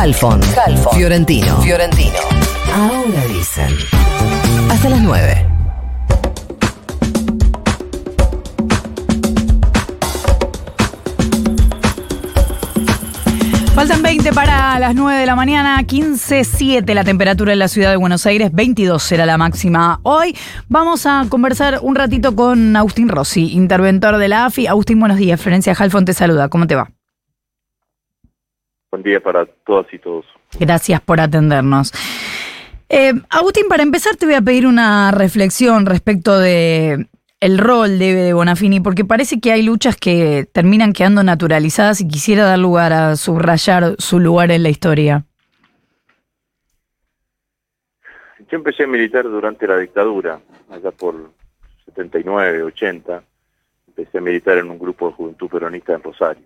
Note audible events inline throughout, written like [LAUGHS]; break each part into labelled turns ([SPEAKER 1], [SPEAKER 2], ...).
[SPEAKER 1] Halfon, Halfon, Fiorentino, Fiorentino. Ahora dicen. Hasta las 9.
[SPEAKER 2] Faltan 20 para las 9 de la mañana, 15.7 la temperatura en la ciudad de Buenos Aires, 22 será la máxima hoy. Vamos a conversar un ratito con Agustín Rossi, interventor de la AFI. Agustín, buenos días. Florencia Halfon te saluda. ¿Cómo te va?
[SPEAKER 3] Buen día para todas y todos.
[SPEAKER 2] Gracias por atendernos. Eh, Agustín, para empezar te voy a pedir una reflexión respecto de el rol de, de Bonafini, porque parece que hay luchas que terminan quedando naturalizadas y quisiera dar lugar a subrayar su lugar en la historia.
[SPEAKER 3] Yo empecé a militar durante la dictadura, allá por 79, 80. Empecé a militar en un grupo de juventud peronista en Rosario.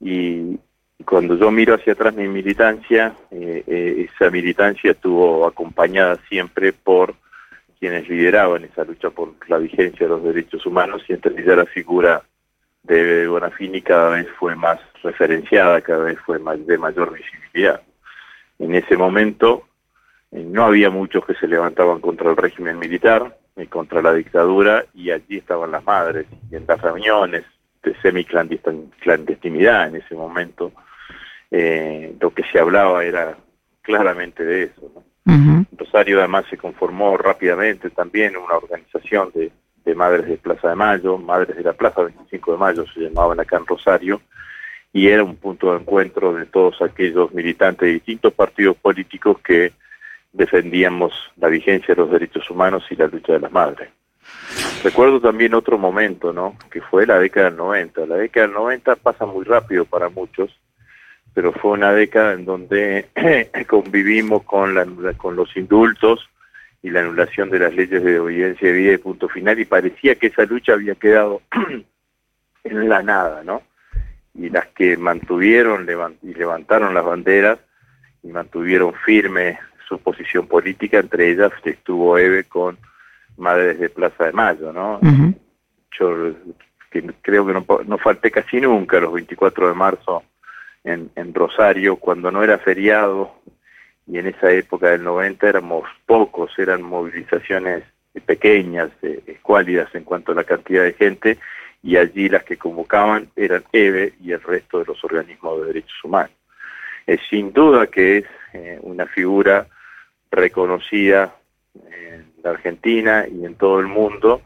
[SPEAKER 3] Y cuando yo miro hacia atrás mi militancia, eh, eh, esa militancia estuvo acompañada siempre por quienes lideraban esa lucha por la vigencia de los derechos humanos y entonces ya la figura de Bonafini cada vez fue más referenciada, cada vez fue de mayor visibilidad. En ese momento eh, no había muchos que se levantaban contra el régimen militar, eh, contra la dictadura, y allí estaban las madres, y en las reuniones de semi-clandestinidad en ese momento, eh, lo que se hablaba era claramente de eso. ¿no? Rosario además se conformó rápidamente también una organización de, de, Madres de Plaza de Mayo, Madres de la Plaza 25 de Mayo se llamaban acá en Rosario, y era un punto de encuentro de todos aquellos militantes de distintos partidos políticos que defendíamos la vigencia de los derechos humanos y la lucha de las madres. Recuerdo también otro momento, ¿no? Que fue la década del 90. La década del 90 pasa muy rápido para muchos, pero fue una década en donde [CLEARS THROAT] convivimos con, la, con los indultos y la anulación de las leyes de obediencia de vida y punto final, y parecía que esa lucha había quedado [CLEARS THROAT] en la nada, ¿no? Y las que mantuvieron y levantaron las banderas y mantuvieron firme su posición política, entre ellas estuvo Eve con Madres de Plaza de Mayo, ¿no? Uh -huh. Yo que creo que no, no falté casi nunca los 24 de marzo en, Rosario cuando no era feriado y en esa época del 90 éramos pocos, eran movilizaciones pequeñas, eh, escuálidas en cuanto a la cantidad de gente y allí las que convocaban eran EVE y el resto de los organismos de derechos humanos. Eh, sin duda que es eh, una figura reconocida en la Argentina y en todo el mundo,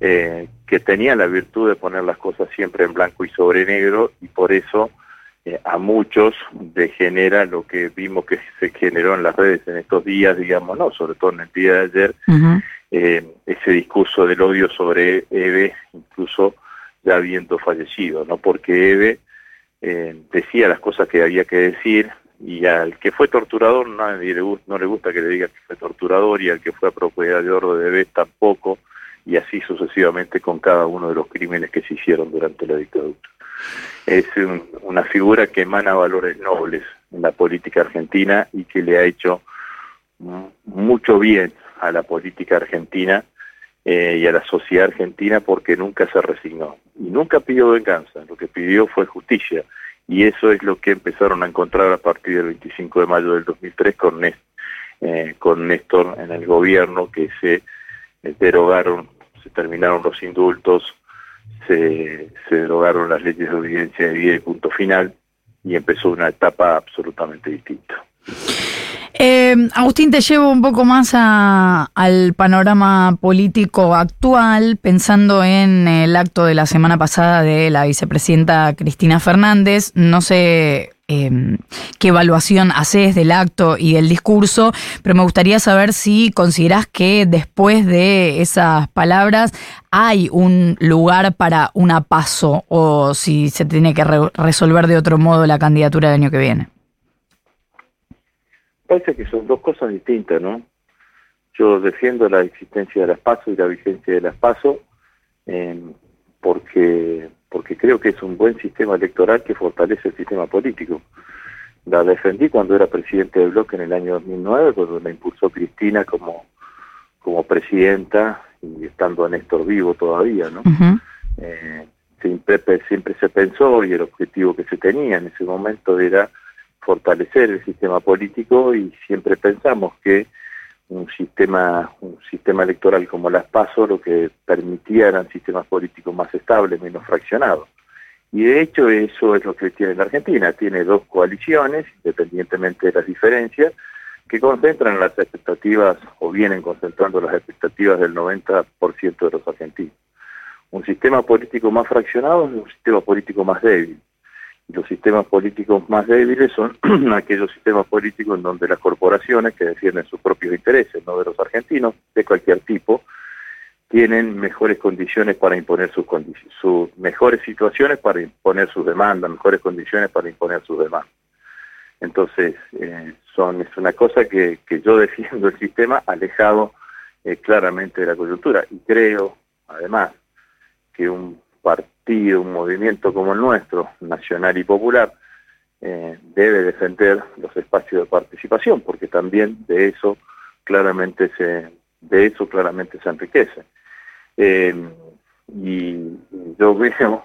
[SPEAKER 3] eh, que tenía la virtud de poner las cosas siempre en blanco y sobre negro y por eso eh, a muchos degenera lo que vimos que se generó en las redes en estos días, digamos, no, sobre todo en el día de ayer, uh -huh. eh, ese discurso del odio sobre Eve, incluso ya habiendo fallecido, ¿no? Porque Eve eh, decía las cosas que había que decir y al que fue torturador nadie le, no le gusta que le diga que fue torturador y al que fue apropiador de Eve tampoco y así sucesivamente con cada uno de los crímenes que se hicieron durante la dictadura es un, una figura que emana valores nobles en la política argentina y que le ha hecho mucho bien a la política argentina eh, y a la sociedad argentina porque nunca se resignó y nunca pidió venganza, lo que pidió fue justicia y eso es lo que empezaron a encontrar a partir del 25 de mayo del 2003 con, Néstor, eh, con Néstor en el gobierno que se eh, derogaron, se terminaron los indultos, se, se derogaron las leyes de obediencia de vida y punto final y empezó una etapa absolutamente distinta.
[SPEAKER 2] Eh, Agustín, te llevo un poco más a, al panorama político actual, pensando en el acto de la semana pasada de la vicepresidenta Cristina Fernández. No sé eh, qué evaluación haces del acto y del discurso, pero me gustaría saber si considerás que después de esas palabras hay un lugar para una paso o si se tiene que re resolver de otro modo la candidatura del año que viene.
[SPEAKER 3] Parece que son dos cosas distintas, ¿no? Yo defiendo la existencia de las PASO y la vigencia de las PASO eh, porque porque creo que es un buen sistema electoral que fortalece el sistema político. La defendí cuando era presidente del bloque en el año 2009, cuando la impulsó Cristina como, como presidenta y estando Néstor vivo todavía, ¿no? Uh -huh. eh, siempre, siempre se pensó y el objetivo que se tenía en ese momento era fortalecer el sistema político y siempre pensamos que un sistema un sistema electoral como las PASO lo que permitía eran sistemas políticos más estables, menos fraccionados. Y de hecho eso es lo que tiene la Argentina, tiene dos coaliciones, independientemente de las diferencias, que concentran las expectativas o vienen concentrando las expectativas del 90% de los argentinos. Un sistema político más fraccionado es un sistema político más débil. Los sistemas políticos más débiles son [CLEARS THROAT] aquellos sistemas políticos en donde las corporaciones que defienden sus propios intereses, no de los argentinos, de cualquier tipo, tienen mejores condiciones para imponer sus condiciones, sus mejores situaciones para imponer sus demandas, mejores condiciones para imponer sus demandas. Entonces, eh, son, es una cosa que, que, yo [LAUGHS] defiendo el sistema alejado eh, claramente de la coyuntura. Y creo, además, que un partido, un movimiento como el nuestro, nacional y popular, eh, debe defender los espacios de participación, porque también de eso claramente se, de eso claramente se enriquece. Eh, y yo veo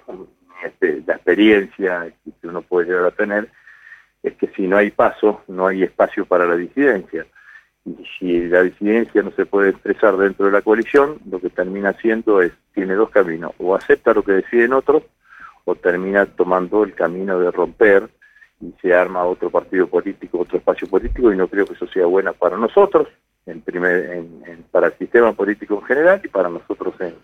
[SPEAKER 3] este, la experiencia que uno puede llegar a tener es que si no hay paso, no hay espacio para la disidencia. Y si la disidencia no se puede expresar dentro de la coalición, lo que termina haciendo es, tiene dos caminos, o acepta lo que deciden otros, o termina tomando el camino de romper y se arma otro partido político, otro espacio político, y no creo que eso sea bueno para nosotros, en primer, para el sistema político en general y para nosotros en,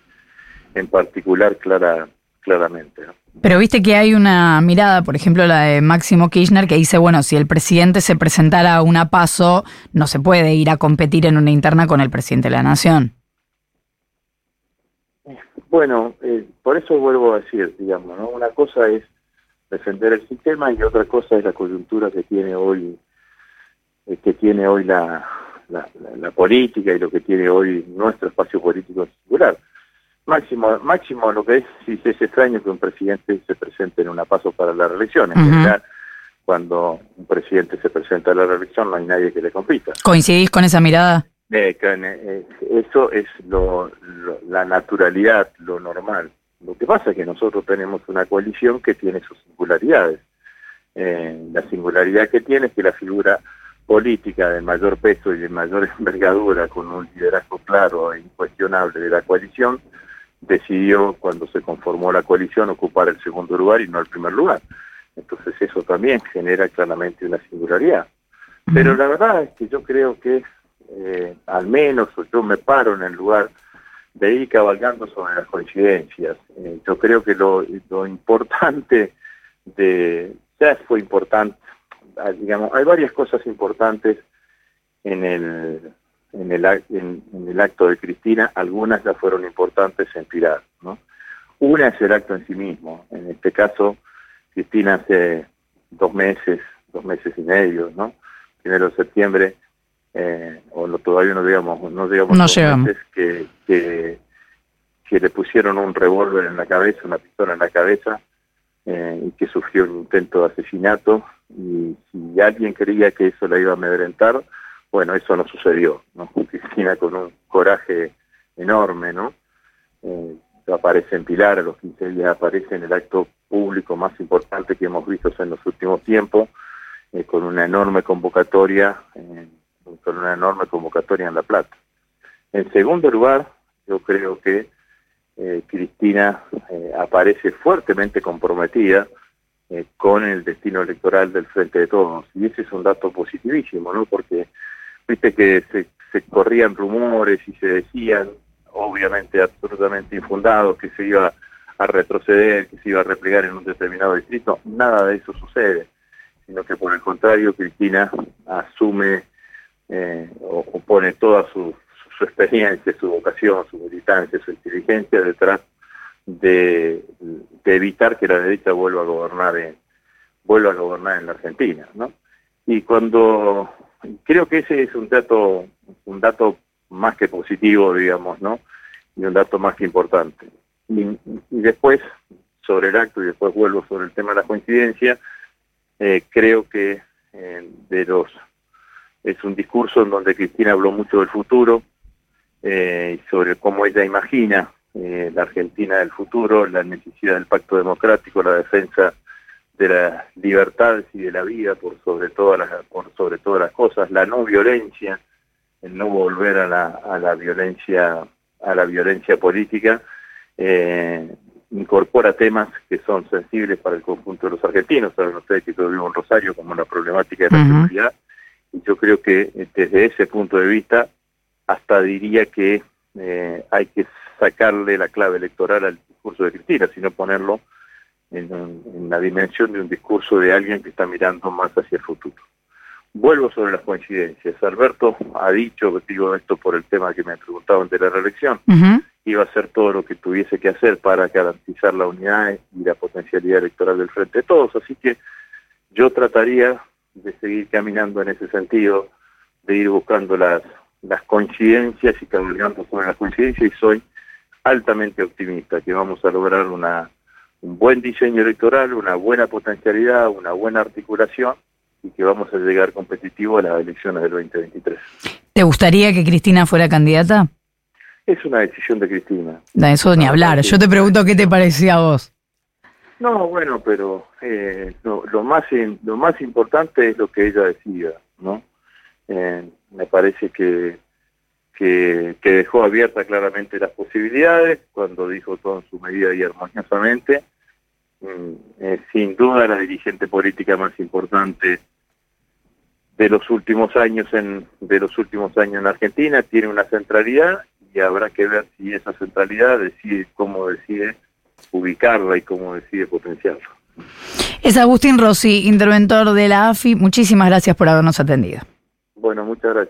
[SPEAKER 3] en particular clara, claramente.
[SPEAKER 2] Pero viste que hay una mirada, por ejemplo, la de Máximo Kirchner, que dice, bueno, si el presidente se presentara a una paso, no se puede ir a competir en una interna con el presidente de la nación.
[SPEAKER 3] Bueno, eh, por eso vuelvo a decir, digamos, ¿no? Una cosa es defender el sistema y otra cosa es la coyuntura que tiene hoy, eh, que tiene hoy la, la, la, política y lo que tiene hoy nuestro espacio político en singular. Máximo, máximo lo que es, si es extraño que un presidente se presente en una paso para la reelección. En general, cuando un presidente se presenta a la reelección no hay nadie que le compita.
[SPEAKER 2] ¿Coincidís con esa mirada?
[SPEAKER 3] Eh, eh, eso es lo, la naturalidad, lo normal. Lo que pasa es que nosotros tenemos una coalición que tiene sus singularidades. Eh, la singularidad que tiene es que la figura política de mayor peso y de mayor envergadura, con un liderazgo claro e incuestionable de la coalición, decidió cuando se conformó la coalición ocupar el segundo lugar y no el primer lugar. Entonces eso también genera claramente una singularidad. Pero la verdad es que yo creo que eh, al menos yo me paro en el lugar de ir cabalgando sobre las coincidencias. Eh, yo creo que lo, lo importante de, ya fue importante, ah, digamos, hay varias cosas importantes en el, en el, en, el acto de Cristina, algunas ya fueron importantes en Pilar, ¿no? Una es el acto en sí mismo, en este caso Cristina hace dos meses, dos meses y medio, ¿no? Primero de septiembre, eh, o no, todavía no digamos, no digamos
[SPEAKER 2] no meses,
[SPEAKER 3] que, que, que, le pusieron un revólver en la cabeza, una pistola en la cabeza, eh, y que sufrió un intento de asesinato, y si alguien creía que eso la iba a amedrentar, bueno, eso no sucedió, ¿no? Cristina con un coraje enorme, ¿no? Eh, aparece en Pilar, a los 15 días aparece en el acto público más importante que hemos visto en los últimos tiempos, eh, con una enorme convocatoria, eh, con una enorme convocatoria en La Plata. En segundo lugar, yo creo que Cristina aparece fuertemente comprometida con el destino electoral del Frente de Todos, y ese es un dato positivísimo, ¿no? Porque viste que se, corrían rumores y se decían, obviamente absolutamente infundados, que se iba a retroceder, que se iba a replegar en un determinado distrito. Nada de eso sucede, sino que por el contrario, Cristina asume eh, o, pone toda su, experiencia, su vocación, su militancia, su inteligencia detrás de, de, evitar que la derecha vuelva a gobernar en, vuelva a gobernar en la Argentina, ¿no? Y cuando creo que ese es un dato, un dato más que positivo, digamos, ¿no? Y un dato más que importante. Y, después, sobre el acto, y después vuelvo sobre el tema de la coincidencia, eh, creo que eh, de los es un discurso en donde Cristina habló mucho del futuro, eh, sobre cómo ella imagina eh, la Argentina del futuro, la necesidad del pacto democrático, la defensa de las libertades y de la vida por sobre todas las por sobre todas las cosas, la no violencia, el no volver a la, a la violencia a la violencia política, eh, incorpora temas que son sensibles para el conjunto de los argentinos. Saben ustedes que yo vivo en Rosario como la problemática de la seguridad y yo creo que eh, desde ese punto de vista hasta diría que eh, hay que sacarle la clave electoral al discurso de Cristina, sino ponerlo en, la dimensión de un discurso de alguien que está mirando más hacia el futuro. Vuelvo sobre las coincidencias. Alberto ha dicho, digo esto por el tema que me preguntaban de la reelección, iba a hacer todo lo que tuviese que hacer para garantizar la unidad y la potencialidad electoral del Frente de Todos. Así que yo trataría de seguir caminando en ese sentido, de ir buscando las, las coincidencias y caminando sobre las coincidencias y soy altamente optimista que vamos a lograr una un buen diseño electoral, una buena potencialidad, una buena articulación y que vamos a llegar competitivo a las elecciones del 2023.
[SPEAKER 2] ¿Te gustaría que Cristina fuera candidata?
[SPEAKER 3] Es una decisión de Cristina.
[SPEAKER 2] No, eso ni hablar. Yo te pregunto qué te parecía a vos.
[SPEAKER 3] No, bueno, pero eh, lo, más lo más importante es lo que ella decida, ¿no? Eh, me parece que, que, que dejó abiertas claramente las posibilidades cuando dijo todo en su medida y armoniosamente eh, sin duda la dirigente política más importante de los últimos años en de los últimos años en Argentina tiene una centralidad y habrá que ver si esa centralidad decide cómo decide ubicarla y cómo decide potenciarla.
[SPEAKER 2] Es Agustín Rossi, interventor de la AFI. Muchísimas gracias por habernos atendido.
[SPEAKER 3] Bueno, muchas gracias.